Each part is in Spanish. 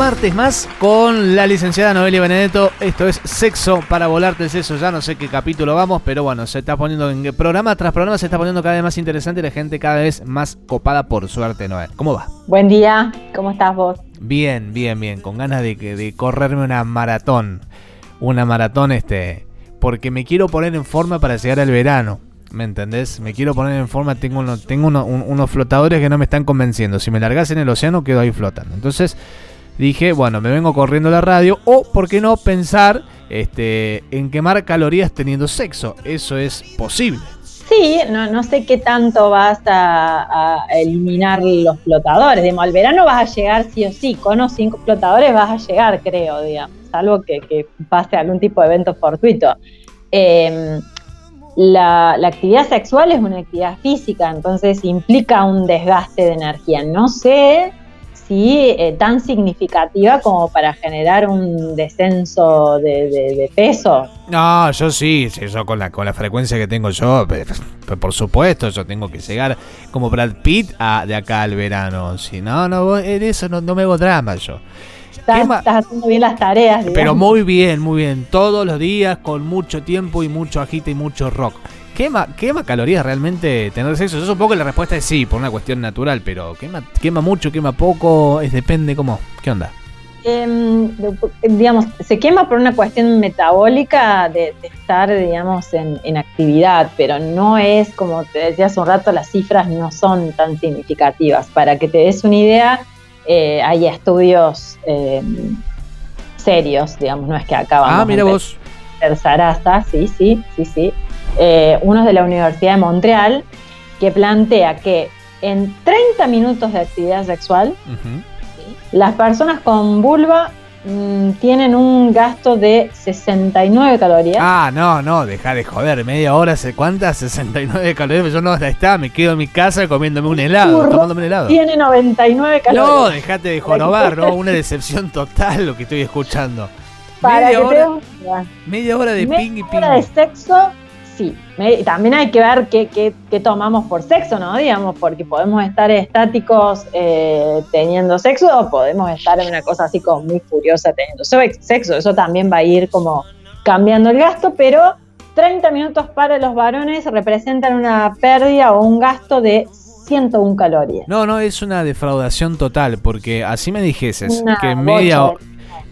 Martes más con la licenciada Noelia Benedetto. Esto es Sexo para volarte el seso. Ya no sé qué capítulo vamos, pero bueno, se está poniendo en programa tras programa, se está poniendo cada vez más interesante y la gente cada vez más copada por suerte, Noel. ¿Cómo va? Buen día, ¿cómo estás vos? Bien, bien, bien. Con ganas de, de correrme una maratón. Una maratón, este. Porque me quiero poner en forma para llegar al verano. ¿Me entendés? Me quiero poner en forma. Tengo, uno, tengo unos flotadores que no me están convenciendo. Si me largas en el océano, quedo ahí flotando. Entonces dije, bueno, me vengo corriendo a la radio o, ¿por qué no pensar este, en quemar calorías teniendo sexo? Eso es posible. Sí, no, no sé qué tanto vas a, eliminar los flotadores. Digamos, al verano vas a llegar sí o sí, con los cinco flotadores vas a llegar, creo, digamos, salvo que, pase algún tipo de evento fortuito. Em, la, la, actividad sexual es una actividad física, entonces implica un desgaste de energía. No sé sí eh, tan significativa como para generar un descenso de, peso. No, yo sí, yo con la, con la frecuencia que tengo yo, por supuesto, yo tengo que llegar como Brad Pitt a, de acá al verano. Si no, no, en eso no, me hago drama yo. Estás, haciendo bien las tareas. Pero muy bien, muy bien. Todos los días, con mucho tiempo y mucho agite y mucho rock. ¿Quema, ¿Quema calorías realmente tener sexo? Yo supongo que la respuesta es sí, por una cuestión natural, pero ¿quema, quema mucho, quema poco? Es depende cómo. ¿Qué onda? Em, digamos, se quema por una cuestión metabólica de, estar, digamos, en, actividad, pero no es, como te decía hace un rato, las cifras no son tan significativas. Para que te des una idea, eh, hay estudios em, serios, digamos, no es que acaban. Ah, mira vos. Zaraza, sí, sí, sí, sí, eh, uno es de la Universidad de Montreal, que plantea que en 30 minutos de actividad sexual, las personas con vulva mm, tienen un gasto de 69 calorías. Ah, no, no, deja de joder, media hora, ¿cuántas? 69 calorías, yo no, está, me quedo en mi casa comiéndome un helado, tomándome un helado. Tiene 99 calorías. No, dejate de jorobar, ¿no? Una decepción total lo que estoy escuchando. media, hora, media hora de ping y ping. hora de sexo sí. también hay que ver qué, tomamos por sexo, ¿no? Digamos, porque podemos estar estáticos eh, teniendo sexo o podemos estar en una cosa así como muy furiosa teniendo sexo. Eso también va a ir como cambiando el gasto, pero 30 minutos para los varones representan una pérdida o un gasto de 101 calorías. No, no, es una defraudación total, porque así me dijeses que media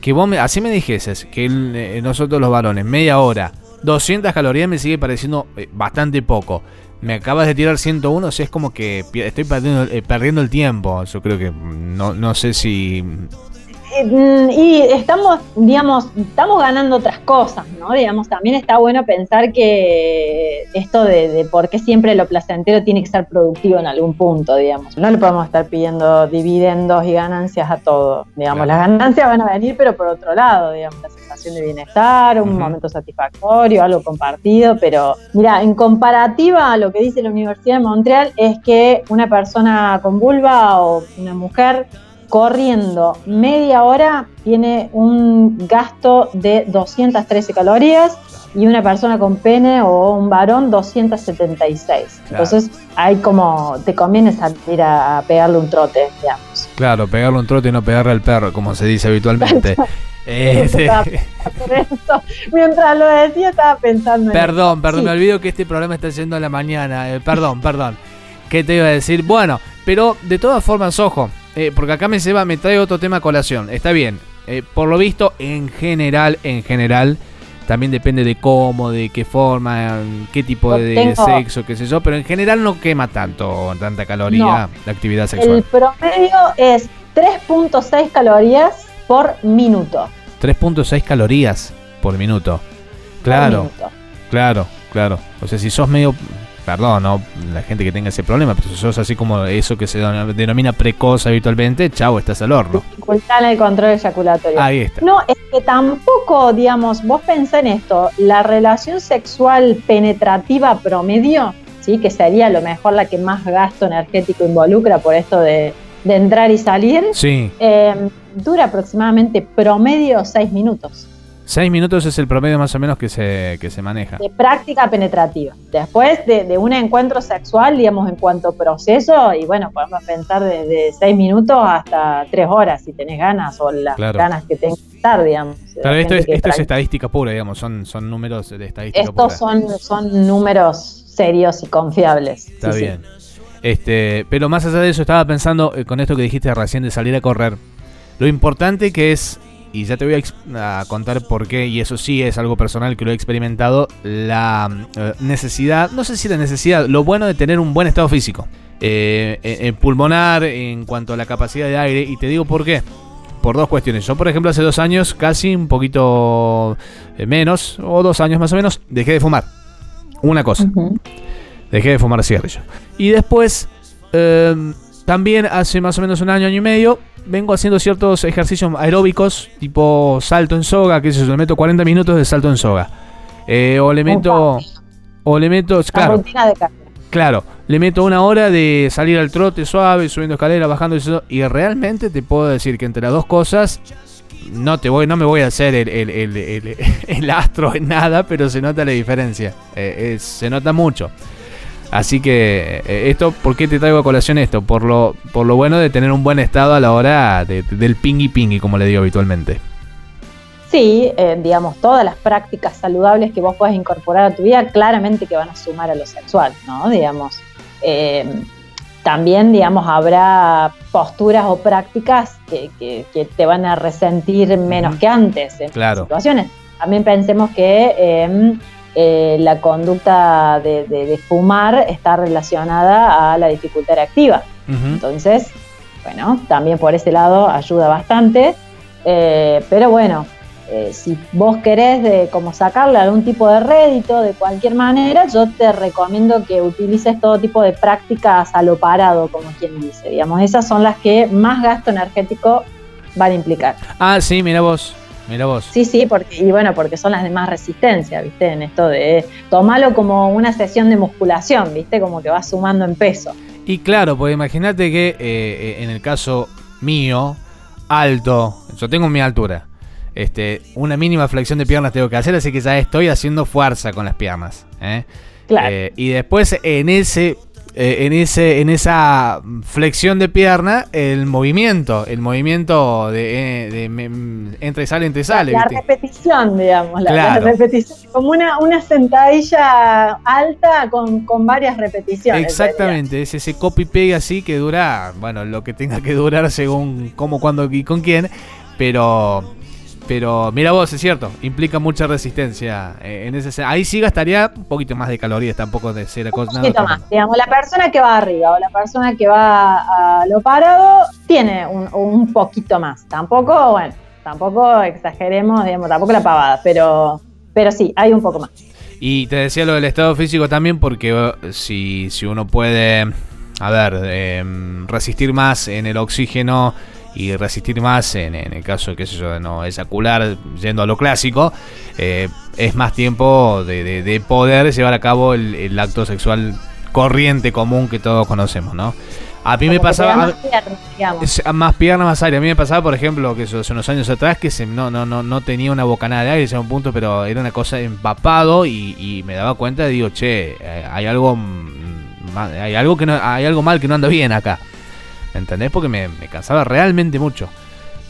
que vos así me dijeses que eh, nosotros los varones media hora 200 calorías me sigue pareciendo eh, bastante poco. Me acabas de tirar 101, o sea, es como que estoy perdiendo, eh, perdiendo el tiempo. Yo creo que no, no sé si y estamos, digamos, estamos ganando otras cosas, ¿no? Digamos, también está bueno pensar que esto de, por qué siempre lo placentero tiene que ser productivo en algún punto, digamos. No le podemos estar pidiendo dividendos y ganancias a todo, digamos. Las ganancias van a venir, pero por otro lado, digamos, la sensación de bienestar, un momento satisfactorio, algo compartido, pero mira, en comparativa a lo que dice la Universidad de Montreal es que una persona con vulva o una mujer corriendo media hora tiene un gasto de 213 calorías y una persona con pene o un varón 276. Entonces hay como, te conviene salir a, pegarle un trote, digamos. Claro, pegarle un trote y no pegarle al perro, como se dice habitualmente. Este Mientras lo decía estaba pensando Perdón, perdón, me olvido que este programa está yendo a la mañana. Eh, perdón, perdón. ¿Qué te iba a decir? Bueno, pero de todas formas, ojo, eh, porque acá me, va, me trae otro tema a colación. Está bien. Eh, por lo visto, en general, en general, también depende de cómo, de qué forma, qué tipo de, sexo, qué sé yo, pero en general no quema tanto, tanta caloría la actividad sexual. El promedio es 3.6 calorías por minuto. 3.6 calorías por minuto. Claro. Claro, claro. O sea, si sos medio perdón, ¿no? La gente que tenga ese problema, pero si sos así como eso que se denomina precoz habitualmente, chavo, estás al horno. Dificultad en el control eyaculatorio. Ahí está. No, es que tampoco, digamos, vos pensás en esto, la relación sexual penetrativa promedio, ¿sí? Que sería a lo mejor la que más gasto energético involucra por esto de, de entrar y salir. Sí. Eh, dura aproximadamente promedio seis minutos. Seis minutos es el promedio más o menos que se, que se maneja. De práctica penetrativa. Después de, de, un encuentro sexual, digamos, en cuanto a proceso, y bueno, podemos pensar desde seis minutos hasta tres horas si tenés ganas o las Claro. ganas que tengas que estar, digamos. Claro, La esto es, esto es estadística pura, digamos, son, son números de estadística pura. Estos son, son números serios y confiables. Está Sí, sí. bien. Este, pero más allá de eso, estaba pensando eh, con esto que dijiste recién de salir a correr. Lo importante que es, y ya te voy a, contar por qué, y eso sí es algo personal que lo he experimentado, la eh, necesidad, no sé si la necesidad, lo bueno de tener un buen estado físico. Eh, eh, eh, pulmonar en cuanto a la capacidad de aire, y te digo por qué. Por dos cuestiones. Yo, por ejemplo, hace dos años, casi un poquito menos, o dos años más o menos, dejé de fumar. Una cosa. Dejé de fumar cigarrillo. Y después, también hace más o menos un año, año y medio, vengo haciendo ciertos ejercicios aeróbicos, tipo salto en soga, que es eso, le meto 40 minutos de salto en soga. Eh, o le meto... O le meto... La Claro, rutina de carga. claro. Le meto una hora de salir al trote suave, subiendo escaleras, bajando eso. Y realmente te puedo decir que entre las dos cosas... No te voy, no me voy a hacer el, el- el- el- el astro en nada, pero se nota la diferencia. Eh, es- se nota mucho. Así que eh, esto, ¿por qué te traigo a colación esto? Por lo, por lo bueno de tener un buen estado a la hora de- del pingui pingui, como le digo habitualmente. Sí, eh, digamos, todas las prácticas saludables que vos puedes incorporar a tu vida, claramente que van a sumar a lo sexual, ¿no? Digamos, eh, también, digamos, habrá posturas o prácticas que, que- que te van a resentir menos que antes en Claro. situaciones. También pensemos que eh, eh, la conducta de, de- de fumar está relacionada a la dificultad reactiva. Ujú. Entonces, bueno, también por ese lado ayuda bastante. Eh, pero bueno, eh, si vos querés de, como sacarle algún tipo de rédito de cualquier manera, yo te recomiendo que utilices todo tipo de prácticas a lo parado, como quien dice. Digamos, esas son las que más gasto energético van a implicar. Ah, sí, mira vos. Mira vos. Sí, sí, porque, y bueno, porque son las de más resistencia, ¿viste? En esto de tomarlo como una sesión de musculación, ¿viste? Como que vas sumando en peso. Y claro, pues imagínate que eh, eh, en el caso mío, alto, yo tengo mi altura. Este, una mínima flexión de piernas tengo que hacer, así que ya estoy haciendo fuerza con las piernas. ¿eh? Claro. Eh, y después en ese, eh, en ese, en esa flexión de pierna, el movimiento, el movimiento de, eh, de mm, entra y sale, entra y sale, la ¿viste? repetición, digamos, la, repetición, como una, una sentadilla alta con, con varias repeticiones. Exactamente, es ese copy pegue así que dura, bueno, lo que tenga que durar según cómo, cuándo y con quién, pero pero mira vos, es cierto, implica mucha resistencia eh, en ese ahí sí gastaría un poquito más de calorías, tampoco de ser Un poquito más, digamos, la persona que va arriba o la persona que va a lo parado tiene un, un poquito más. Tampoco, bueno, tampoco exageremos, digamos, tampoco la pavada, pero, pero sí, hay un poco más. Y te decía lo del estado físico también porque eh, si, si uno puede, a ver, eh, resistir más en el oxígeno y resistir más en, en el caso, qué sé yo, de no eyacular, yendo a lo clásico, eh, es más tiempo de, de- de poder llevar a cabo el, el acto sexual corriente, común que todos conocemos, ¿no? A mí me Como pasaba... más piernas, más pierna, más aire. A mí me pasaba, por ejemplo, que eso hace unos años atrás que se, no, no, no, no tenía una bocanada de aire en un punto, pero era una cosa empapado y, y me daba cuenta y digo, che, eh, hay algo mm, hay algo que no, hay algo mal que no anda bien acá. ¿Entendés? Porque me, me cansaba realmente mucho.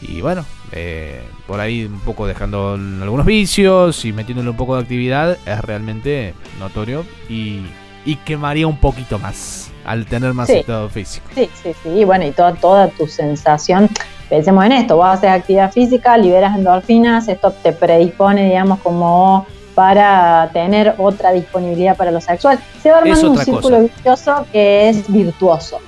Y bueno, eh, por ahí un poco dejando algunos vicios y metiéndole un poco de actividad es realmente notorio y, y quemaría un poquito más al tener más Sí. estado físico. Sí, sí, sí, y bueno, y toda, toda tu sensación, pensemos en esto, vos haces actividad física, liberas endorfinas, esto te predispone, digamos, como para tener otra disponibilidad para lo sexual. Se va armando un círculo cosa. vicioso que es virtuoso.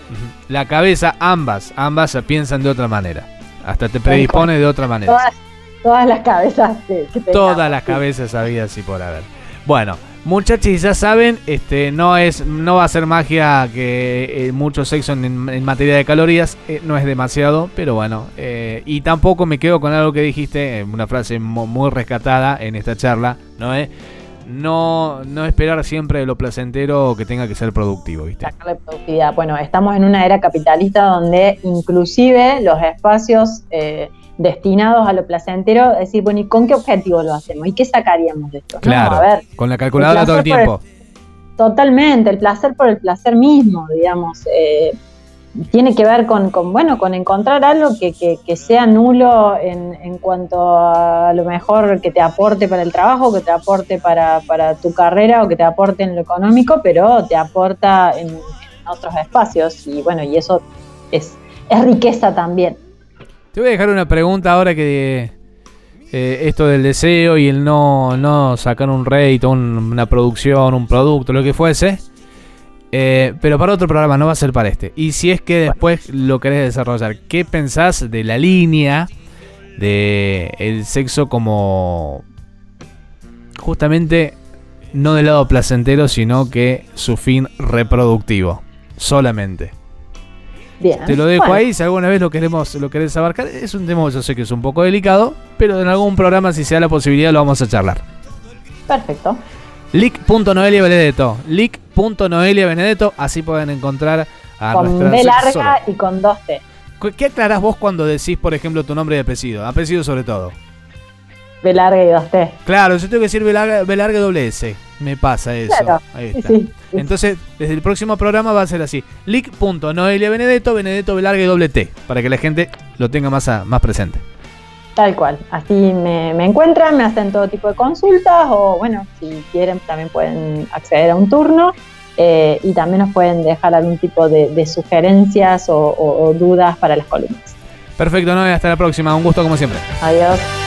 La cabeza, ambas, ambas se piensan de otra manera. Hasta te predispone de otra manera. Todas, todas las cabezas que, que tengamos. Todas las cabezas habidas y por haber. Bueno, Muchachos, ya saben, este no es no va a ser magia que eh, mucho sexo en, materia de calorías, eh, no es demasiado, pero bueno. Eh, y tampoco me quedo con algo que dijiste, una frase muy rescatada en esta charla, ¿no es? No, no esperar siempre de lo placentero que tenga que ser productivo, ¿viste? productividad. Bueno, estamos en una era capitalista donde inclusive los espacios destinados a lo placentero, decir, bueno, ¿y con qué objetivo lo hacemos? ¿Y qué sacaríamos de esto? Claro, a ver, con la calculadora todo el tiempo. totalmente, el placer por el placer mismo, digamos. Eh, tiene que ver con, bueno, con encontrar algo que, sea nulo en, cuanto a lo mejor que te aporte para el trabajo, que te aporte para, tu carrera o que te aporte en lo económico, pero te aporta en, otros espacios y bueno, y eso es, es riqueza también. Te voy a dejar una pregunta ahora que eh, esto del deseo y el no, no sacar un rédito, una producción, un producto, lo que fuese. Eh, pero para otro programa, no va a ser para este. Y si es que después lo querés desarrollar, ¿qué pensás de la línea de el sexo como justamente no del lado placentero, sino que su fin reproductivo, solamente? Te lo dejo ahí, si alguna vez lo queremos, lo querés abarcar. Es un tema, yo sé que es un poco delicado, pero en algún programa, si se da la posibilidad, lo vamos a charlar. Perfecto. Lick.noelia Benedetto. Así pueden encontrar a Con B larga y con dos T. ¿Qué aclarás vos cuando decís, por ejemplo, tu nombre y apellido? Apellido sobre todo. B larga y dos T. Claro, yo tengo que decir B larga, y doble S. Me pasa eso. Ahí está. Entonces, desde el próximo programa va a ser así. Lick.noelia Benedetto, Benedetto B larga y doble T. Para que la gente lo tenga más, más presente. Tal cual. Así me, encuentran, me hacen todo tipo de consultas o, bueno, si quieren, también pueden acceder a un turno. Eh, y también nos pueden dejar algún tipo de, sugerencias o, o dudas para las columnas. Perfecto, Noé, hasta la próxima. Un gusto como siempre. Adiós.